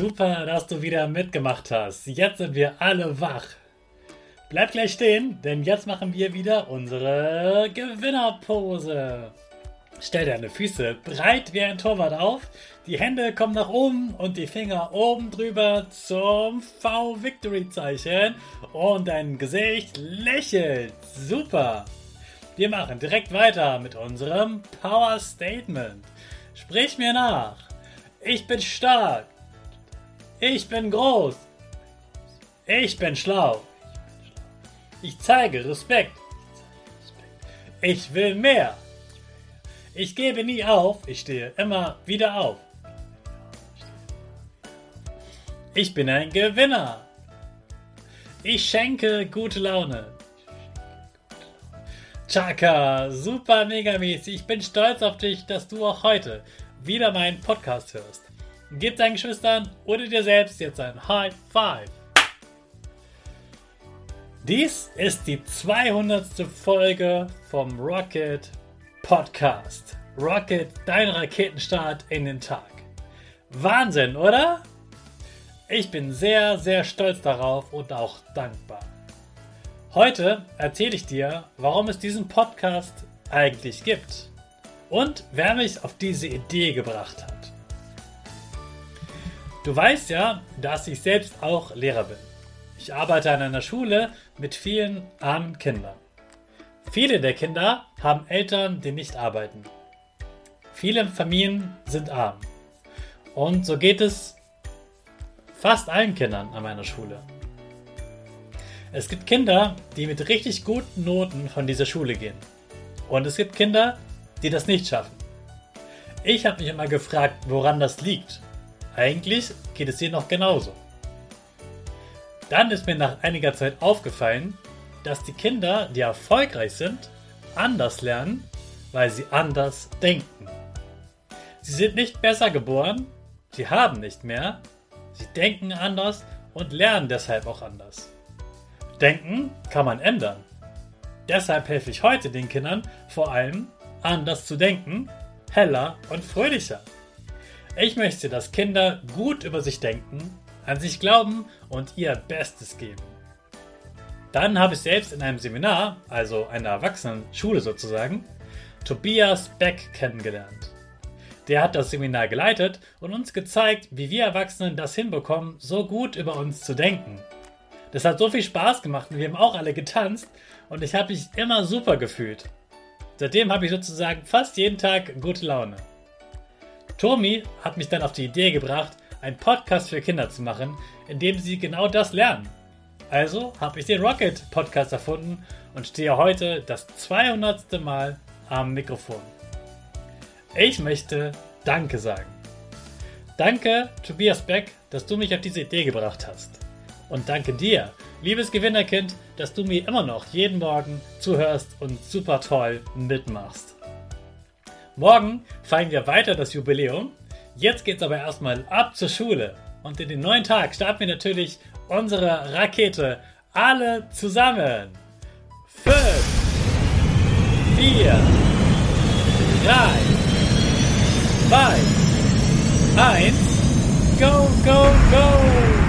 Super, dass du wieder mitgemacht hast. Jetzt sind wir alle wach. Bleib gleich stehen, denn jetzt machen wir wieder unsere Gewinnerpose. Stell deine Füße breit wie ein Torwart auf, die Hände kommen nach oben und die Finger oben drüber zum V-Victory-Zeichen und dein Gesicht lächelt. Super! Wir machen direkt weiter mit unserem Power Statement. Sprich mir nach. Ich bin stark. Ich bin groß. Ich bin schlau. Ich zeige Respekt. Ich will mehr. Ich gebe nie auf. Ich stehe immer wieder auf. Ich bin ein Gewinner. Ich schenke gute Laune. Chaka, super mega mäßig. Ich bin stolz auf dich, dass du auch heute wieder meinen Podcast hörst. Gib deinen Geschwistern oder dir selbst jetzt ein High Five. Dies ist die 200. Folge vom Rocket Podcast. Rocket, dein Raketenstart in den Tag. Wahnsinn, oder? Ich bin sehr, sehr stolz darauf und auch dankbar. Heute erzähle ich dir, warum es diesen Podcast eigentlich gibt und wer mich auf diese Idee gebracht hat. Du weißt ja, dass ich selbst auch Lehrer bin. Ich arbeite an einer Schule mit vielen armen Kindern. Viele der Kinder haben Eltern, die nicht arbeiten. Viele Familien sind arm. Und so geht es fast allen Kindern an meiner Schule. Es gibt Kinder, die mit richtig guten Noten von dieser Schule gehen. Und es gibt Kinder, die das nicht schaffen. Ich habe mich immer gefragt, woran das liegt eigentlich geht es hier noch genauso. Dann ist mir nach einiger Zeit aufgefallen, dass die Kinder, die erfolgreich sind, anders lernen, weil sie anders denken. Sie sind nicht besser geboren, sie haben nicht mehr, sie denken anders und lernen deshalb auch anders. Denken kann man ändern. Deshalb helfe ich heute den Kindern vor allem anders zu denken, heller und fröhlicher. Ich möchte, dass Kinder gut über sich denken, an sich glauben und ihr Bestes geben. Dann habe ich selbst in einem Seminar, also einer Erwachsenenschule sozusagen, Tobias Beck kennengelernt. Der hat das Seminar geleitet und uns gezeigt, wie wir Erwachsenen das hinbekommen, so gut über uns zu denken. Das hat so viel Spaß gemacht und wir haben auch alle getanzt und ich habe mich immer super gefühlt. Seitdem habe ich sozusagen fast jeden Tag gute Laune. Tommy hat mich dann auf die Idee gebracht, einen Podcast für Kinder zu machen, in dem sie genau das lernen. Also habe ich den Rocket Podcast erfunden und stehe heute das 200. Mal am Mikrofon. Ich möchte Danke sagen. Danke, Tobias Beck, dass du mich auf diese Idee gebracht hast. Und danke dir, liebes Gewinnerkind, dass du mir immer noch jeden Morgen zuhörst und super toll mitmachst. Morgen feiern wir weiter das Jubiläum. Jetzt geht's aber erstmal ab zur Schule. Und in den neuen Tag starten wir natürlich unsere Rakete alle zusammen. 5, 4, 3, 2, 1, go, go, go!